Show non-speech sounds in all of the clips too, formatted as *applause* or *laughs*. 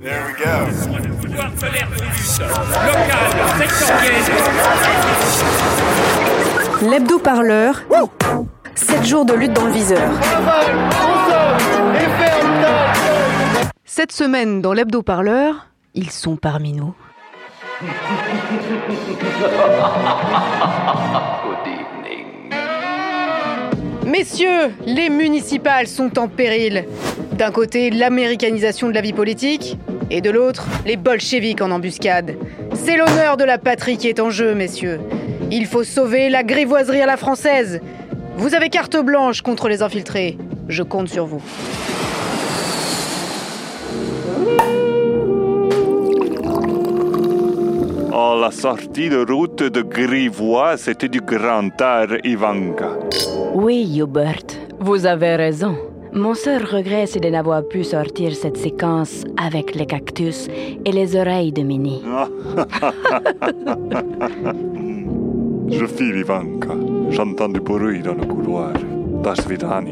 There we go. L'hebdo-parleur. 7 jours de lutte dans le viseur. Cette semaine, dans l'hebdo-parleur, ils sont parmi nous. Messieurs, les municipales sont en péril. D'un côté, l'américanisation de la vie politique, et de l'autre, les bolcheviks en embuscade. C'est l'honneur de la patrie qui est en jeu, messieurs. Il faut sauver la grivoiserie à la française. Vous avez carte blanche contre les infiltrés. Je compte sur vous. Oh, la sortie de route de Grivois, c'était du grand art, Ivanka. Oui, Hubert, vous avez raison. Mon seul regret, c'est de n'avoir pu sortir cette séquence avec les cactus et les oreilles de Minnie. *laughs* Je file, Ivanka. J'entends du bruit dans le couloir. Das vidani.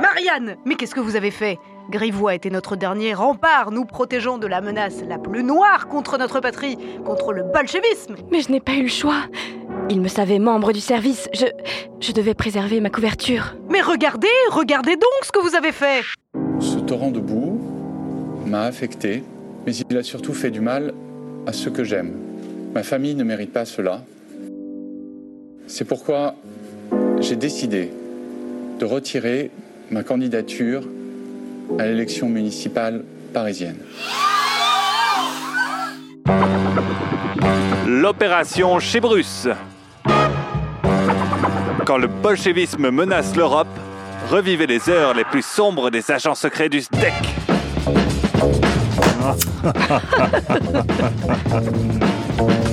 Marianne Mais qu'est-ce que vous avez fait? Grivois était notre dernier rempart, nous protégeons de la menace la plus noire contre notre patrie, contre le bolchevisme. Mais je n'ai pas eu le choix. Il me savait membre du service. Je, je devais préserver ma couverture. Mais regardez, regardez donc ce que vous avez fait Ce torrent de boue m'a affecté, mais il a surtout fait du mal à ceux que j'aime. Ma famille ne mérite pas cela. C'est pourquoi j'ai décidé de retirer ma candidature à l'élection municipale parisienne. L'opération chez Bruce. Quand le bolchevisme menace l'Europe, revivez les heures les plus sombres des agents secrets du SDEC.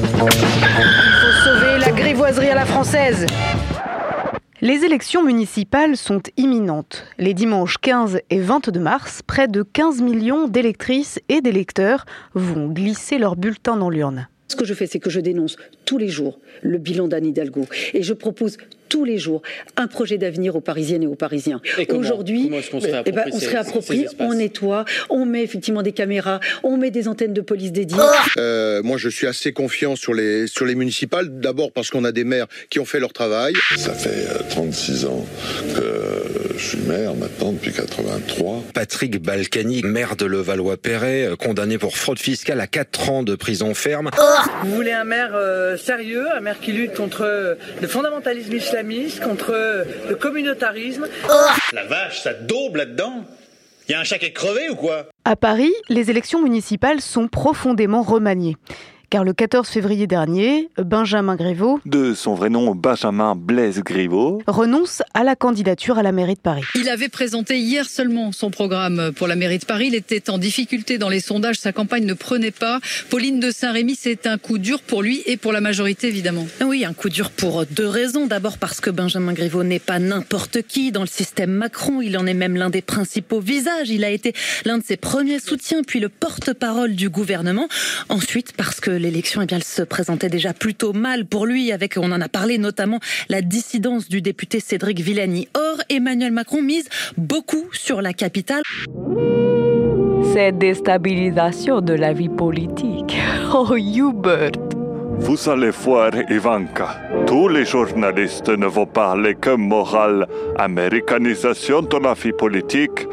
faut sauver la grivoiserie à la française. Les élections municipales sont imminentes. Les dimanches 15 et 22 mars, près de 15 millions d'électrices et d'électeurs vont glisser leur bulletin dans l'urne. Ce que je fais, c'est que je dénonce tous les jours le bilan d'Anne Hidalgo et je propose tous les jours un projet d'avenir aux Parisiennes et aux Parisiens. Aujourd'hui, on se eh ben, on se réapproprie, on nettoie, on met effectivement des caméras, on met des antennes de police dédiées. Euh, moi, je suis assez confiant sur les, sur les municipales. D'abord parce qu'on a des maires qui ont fait leur travail. Ça fait euh, 36 ans que je suis maire maintenant, depuis 83. Patrick Balkany, maire de Levallois-Perret, euh, condamné pour fraude fiscale à 4 ans de prison ferme. Vous voulez un maire euh, sérieux, un maire qui lutte contre le fondamentalisme islamiste, contre le communautarisme. La vache, ça daube là-dedans Il y a un chat qui est crevé ou quoi? À Paris, les élections municipales sont profondément remaniées. Car le 14 février dernier, Benjamin Griveaux, De son vrai nom Benjamin Blaise Griveaux, renonce à la candidature à la mairie de Paris. Il avait présenté hier seulement son programme pour la mairie de Paris. Il était en difficulté dans les sondages. Sa campagne ne prenait pas. Pauline de Saint-Rémy, c'est un coup dur pour lui et pour la majorité, évidemment. Oui, un coup dur pour deux raisons. D'abord parce que Benjamin Griveaux n'est pas n'importe qui dans le système Macron. Il en est même l'un des principaux visages. Il a été l'un de ses premiers soutiens, puis le porte-parole du gouvernement. Ensuite, parce que l'élection, eh bien, elle se présentait déjà plutôt mal pour lui, avec, on en a parlé notamment, la dissidence du député Cédric Villani. Or, Emmanuel Macron mise beaucoup sur la capitale. Cette déstabilisation de la vie politique. *laughs* Oh, Hubert. vous allez voir Ivanka. Tous les journalistes ne vont parler que morale, américanisation de la vie politique.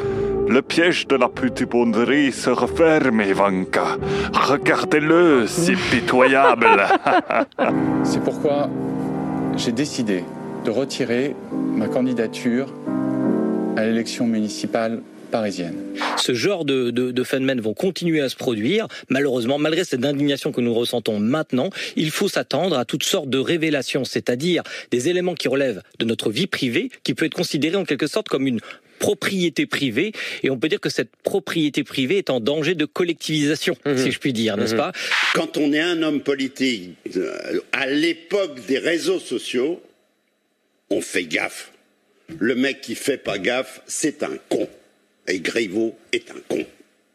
Le piège de la putibonderie se referme, Ivanka. Regardez-le, si pitoyable. *laughs* C'est pourquoi j'ai décidé de retirer ma candidature à l'élection municipale parisienne. Ce genre de, de, de phénomènes vont continuer à se produire. Malheureusement, malgré cette indignation que nous ressentons maintenant, il faut s'attendre à toutes sortes de révélations, c'est-à-dire des éléments qui relèvent de notre vie privée, qui peut être considérée en quelque sorte comme une propriété privée et on peut dire que cette propriété privée est en danger de collectivisation, si je puis dire, n'est-ce pas? Quand on est un homme politique euh, à l'époque des réseaux sociaux, on fait gaffe. Le mec qui fait pas gaffe, c'est un con. Et Griveaux est un con.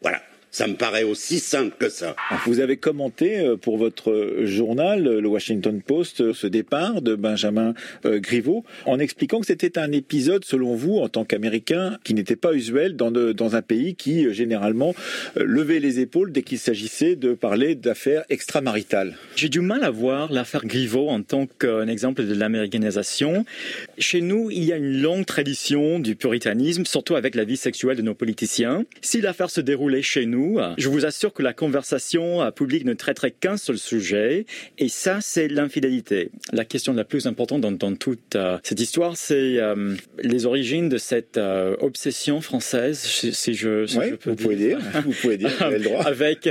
Voilà. Ça me paraît aussi simple que ça. Vous avez commenté euh, pour votre journal, le Washington Post, ce départ de Benjamin euh, Griveaux, en expliquant que c'était un épisode, selon vous, en tant qu'Américain, qui n'était pas usuel dans, dans, un pays qui, euh, généralement, levait les épaules dès qu'il s'agissait de parler d'affaires extramaritales. J'ai du mal à voir l'affaire Griveaux en tant qu'un exemple de l'américanisation. Chez nous, il y a une longue tradition du puritanisme, surtout avec la vie sexuelle de nos politiciens. Si l'affaire se déroulait chez nous, je vous assure que la conversation euh, publique ne traiterait qu'un seul sujet, et ça, c'est l'infidélité. La question la plus importante dans, toute euh, cette histoire, c'est euh, les origines de cette obsession française, si, je, peux vous Pouvez dire, vous pouvez dire, vous avez le droit. *laughs* Avec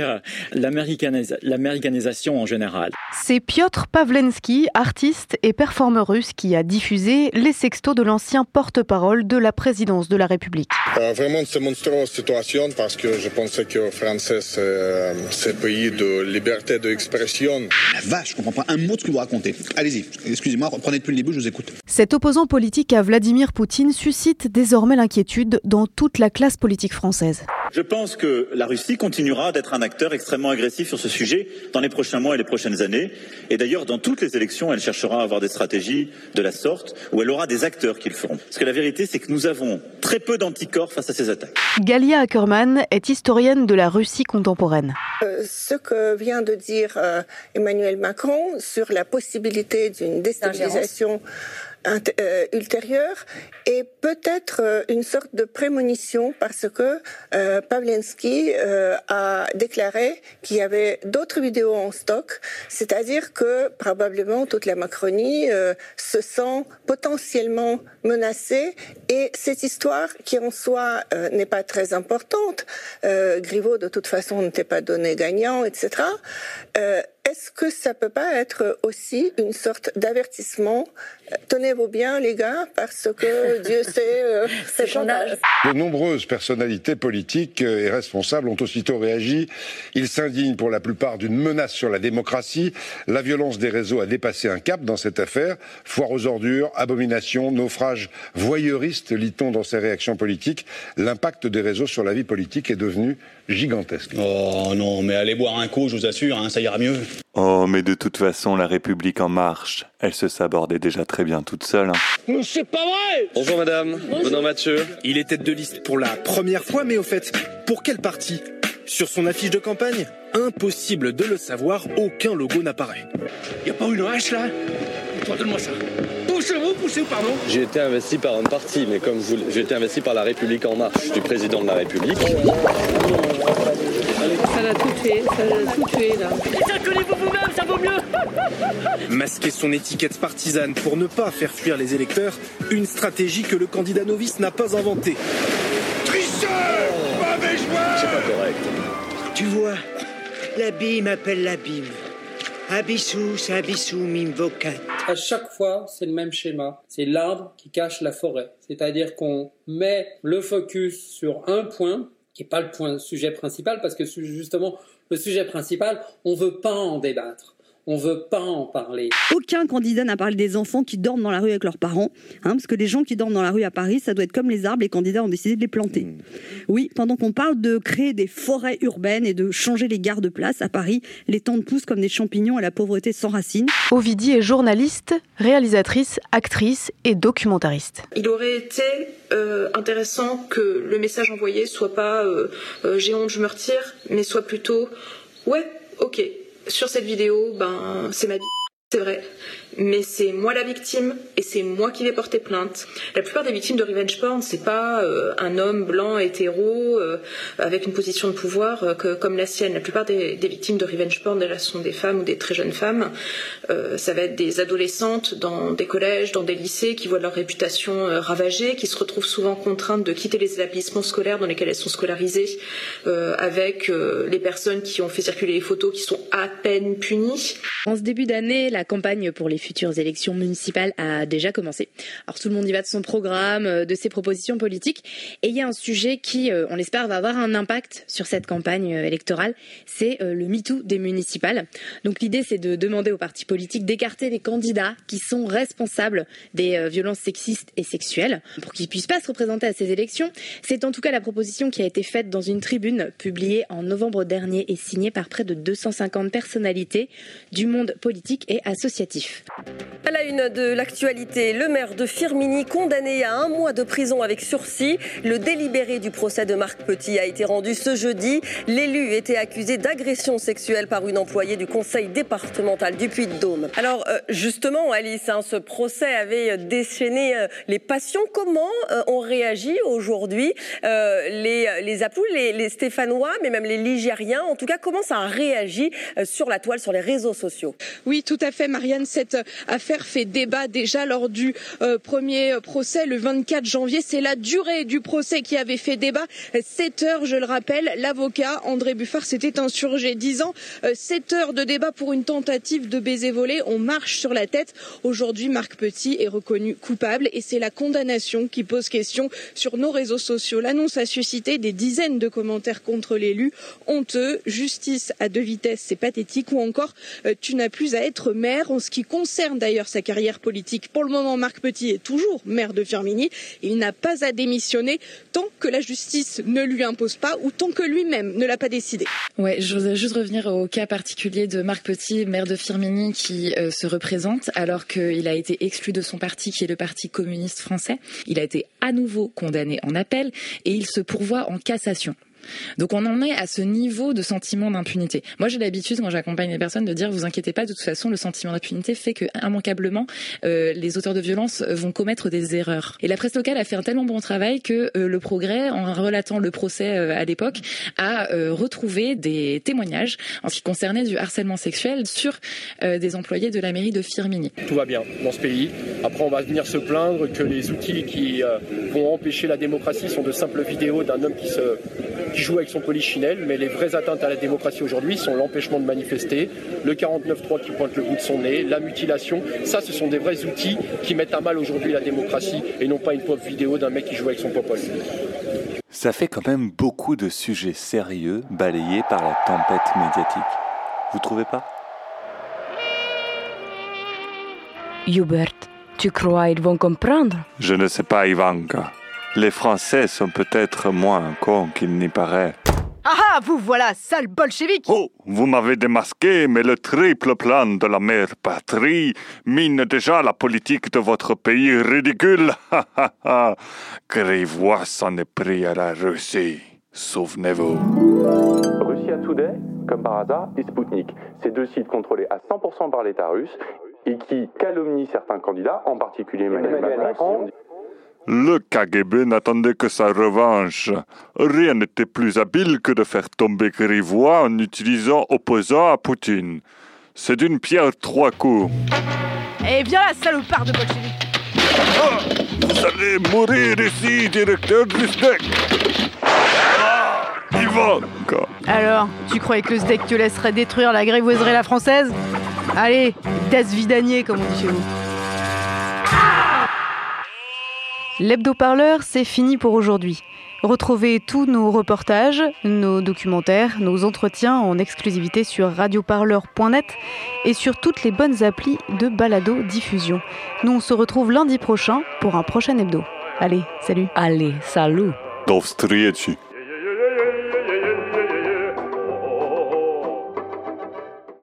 l'américanisation en général. C'est Piotr Pavlensky, artiste et performeur russe, qui a diffusé les sextos de l'ancien porte-parole de la présidence de la République. vraiment, c'est monstrueuse situation parce que je pensais que français, euh, c'est un pays de liberté d'expression. La vache, je comprends pas un mot de ce que vous racontez. Allez-y, excusez-moi, reprenez depuis le début, je vous écoute. Cet opposant politique à Vladimir Poutine suscite désormais l'inquiétude dans toute la classe politique française. Je pense que la Russie continuera d'être un acteur extrêmement agressif sur ce sujet dans les prochains mois et les prochaines années. Et d'ailleurs, dans toutes les élections, elle cherchera à avoir des stratégies de la sorte, où elle aura des acteurs qui le feront. Parce que la vérité, c'est que nous avons très peu d'anticorps face à ces attaques. Galia Ackerman est historienne de la Russie contemporaine. Euh, ce que vient de dire euh, Emmanuel Macron sur la possibilité d'une déstabilisation euh, ultérieure et peut-être euh, une sorte de prémonition parce que euh, Pavlensky euh, a déclaré qu'il y avait d'autres vidéos en stock, c'est-à-dire que probablement toute la Macronie se sent potentiellement menacée et cette histoire qui en soi n'est pas très importante, Griveaux de toute façon n'était pas donné gagnant, etc. Est-ce que ça peut pas être aussi une sorte d'avertissement? Tenez-vous bien, les gars, parce que *laughs* Dieu sait, euh, c'est chantage. De nombreuses personnalités politiques euh, et responsables ont aussitôt réagi. Ils s'indignent pour la plupart d'une menace sur la démocratie. La violence des réseaux a dépassé un cap dans cette affaire. Foire aux ordures, abomination, naufrage voyeuriste, lit-on dans ces réactions politiques. L'impact des réseaux sur la vie politique est devenu gigantesque. Oh non, mais allez boire un coup, je vous assure, hein, ça ira mieux. Oh, mais de toute façon, la République en marche, elle se sabordait déjà très bien toute seule. Hein. c'est pas vrai Bonjour madame, Bonjour. Mathieu. Il est tête de liste pour la première fois, mais au fait, pour quel parti Sur son affiche de campagne? Impossible de le savoir, aucun logo n'apparaît. Y a pas une hache là? Donne-moi ça. Pardon J'ai été investi par un parti, mais comme vous, j'ai été investi par la République en marche, du président de la République. Ça l'a tout tué, ça l'a tout tué là. vous vous-même, ça vaut mieux Masquer son étiquette partisane pour ne pas faire fuir les électeurs, une stratégie que le candidat novice n'a pas inventée. Tricheur Mauvais joueur C'est pas correct. Tu vois, l'abîme appelle l'abîme. Abissou, c'est Abissou, m'invocat. À chaque fois, c'est le même schéma. C'est l'arbre qui cache la forêt. C'est-à-dire qu'on met le focus sur un point qui n'est pas le point sujet principal, parce que justement, le sujet principal, on ne veut pas en débattre on veut pas en parler. Aucun candidat n'a parlé des enfants qui dorment dans la rue avec leurs parents, hein, parce que les gens qui dorment dans la rue à Paris, ça doit être comme les arbres, les candidats ont décidé de les planter. Mmh. Oui, pendant qu'on parle de créer des forêts urbaines et de changer les gares de place, à Paris, les tentes poussent comme des champignons à la pauvreté sans racines. Ovidie est journaliste, réalisatrice, actrice et documentariste. Il aurait été euh, intéressant que le message envoyé soit pas euh, euh, j'ai honte, je me retire, mais soit plutôt ouais, ok, sur cette vidéo, ben, c'est ma vie. C'est vrai mais c'est moi la victime et c'est moi qui vais porter plainte. La plupart des victimes de revenge porn, c'est pas euh, un homme blanc hétéro euh, avec une position de pouvoir euh, comme la sienne. La plupart des, des, victimes de revenge porn déjà sont des femmes ou des très jeunes femmes. ça va être des adolescentes dans des collèges, dans des lycées qui voient leur réputation ravagée, qui se retrouvent souvent contraintes de quitter les établissements scolaires dans lesquels elles sont scolarisées, avec les personnes qui ont fait circuler les photos qui sont à peine punies. En ce début d'année, la campagne pour les futures élections municipales a déjà commencé. Alors tout le monde y va de son programme, euh, de ses propositions politiques. Et il y a un sujet qui, euh, on l'espère, va avoir un impact sur cette campagne euh, électorale. C'est le MeToo des municipales. Donc l'idée, c'est de demander aux partis politiques d'écarter les candidats qui sont responsables des violences sexistes et sexuelles pour qu'ils puissent pas se représenter à ces élections. C'est en tout cas la proposition qui a été faite dans une tribune publiée en novembre dernier et signée par près de 250 personnalités du monde politique et associatif. À la une de l'actualité, le maire de Firmini condamné à un mois de prison avec sursis. Le délibéré du procès de Marc Petit a été rendu ce jeudi. L'élu était accusé d'agression sexuelle par une employée du conseil départemental du Puy-de-Dôme. Alors euh, justement, Alice, hein, ce procès avait déchaîné euh, les passions. Comment euh, ont réagi aujourd'hui les, les les, les Stéphanois, mais même les Ligériens? En tout cas, comment ça a réagi sur la toile, sur les réseaux sociaux? Oui, tout à fait, Marianne. Cette affaire fait débat déjà lors du premier procès le 24 janvier. C'est la durée du procès qui avait fait débat. 7 heures, je le rappelle. L'avocat André Buffard s'était insurgé, disant 7 heures de débat pour une tentative de baiser volé. On marche sur la tête. Aujourd'hui, Marc Petit est reconnu coupable et c'est la condamnation qui pose question sur nos réseaux sociaux. L'annonce a suscité des dizaines de commentaires contre l'élu. Honteux, justice à deux vitesses, c'est pathétique. Ou encore, euh, tu n'as plus à être maire. En ce qui concerne d'ailleurs sa carrière politique, pour le moment, Marc Petit est toujours maire de Firmini. Il n'a pas à démissionner tant que la justice ne lui impose pas ou tant que lui-même ne l'a pas décidé. Ouais, je voudrais juste revenir au cas particulier de Marc Petit, maire de Firmini, qui euh, se représente alors qu'il a été exclu de son parti, qui est le Parti communiste français. Il a été à nouveau condamné en appel et il se pourvoit en cassation. Donc on en est à ce niveau de sentiment d'impunité. Moi j'ai l'habitude quand j'accompagne les personnes de dire vous inquiétez pas de toute façon le sentiment d'impunité fait que immanquablement euh, les auteurs de violence vont commettre des erreurs. Et la presse locale a fait un tellement bon travail que euh, le progrès en relatant le procès euh, à l'époque a retrouvé des témoignages en ce qui concernait du harcèlement sexuel sur des employés de la mairie de Firmini. Tout va bien dans ce pays. Après on va venir se plaindre que les outils qui vont empêcher la démocratie sont de simples vidéos d'un homme qui se qui joue avec son polichinelle, mais les vraies atteintes à la démocratie aujourd'hui sont l'empêchement de manifester, le 49-3 qui pointe le bout de son nez, la mutilation. Ça, ce sont des vrais outils qui mettent à mal aujourd'hui la démocratie et non pas une pop vidéo d'un mec qui joue avec son popol. Ça fait quand même beaucoup de sujets sérieux balayés par la tempête médiatique. Vous trouvez pas? Hubert, tu crois ils vont comprendre? Je ne sais pas, Ivanka. Les Français sont peut-être moins cons qu'il n'y paraît. Ah ah, vous voilà, sale bolchevique Oh, vous m'avez démasqué, mais le triple plan de la mère patrie mine déjà la politique de votre pays ridicule. *laughs* Ha ha ha Grivois s'en est pris à la Russie. Souvenez-vous. Russia Today, comme par hasard, et Sputnik. Ces deux sites contrôlés à 100% par l'État russe et qui calomnient certains candidats, en particulier Emmanuel Macron. Le KGB n'attendait que sa revanche. Rien n'était plus habile que de faire tomber Grivois en utilisant opposant à Poutine. C'est d'une pierre trois coups. Eh bien la salopard de bolchevique ah, Vous allez mourir ici, directeur du SDEC ah, Ivanka Alors, tu croyais que le SDEC te laisserait détruire la grivoiserie la française? Allez, das vidanier comme on dit chez vous. L'hebdo-parleur, c'est fini pour aujourd'hui. Retrouvez tous nos reportages, nos documentaires, nos entretiens en exclusivité sur radioparleur.net et sur toutes les bonnes applis de balado diffusion. Nous on se retrouve lundi prochain pour un prochain hebdo. Allez, salut. Allez, salut. До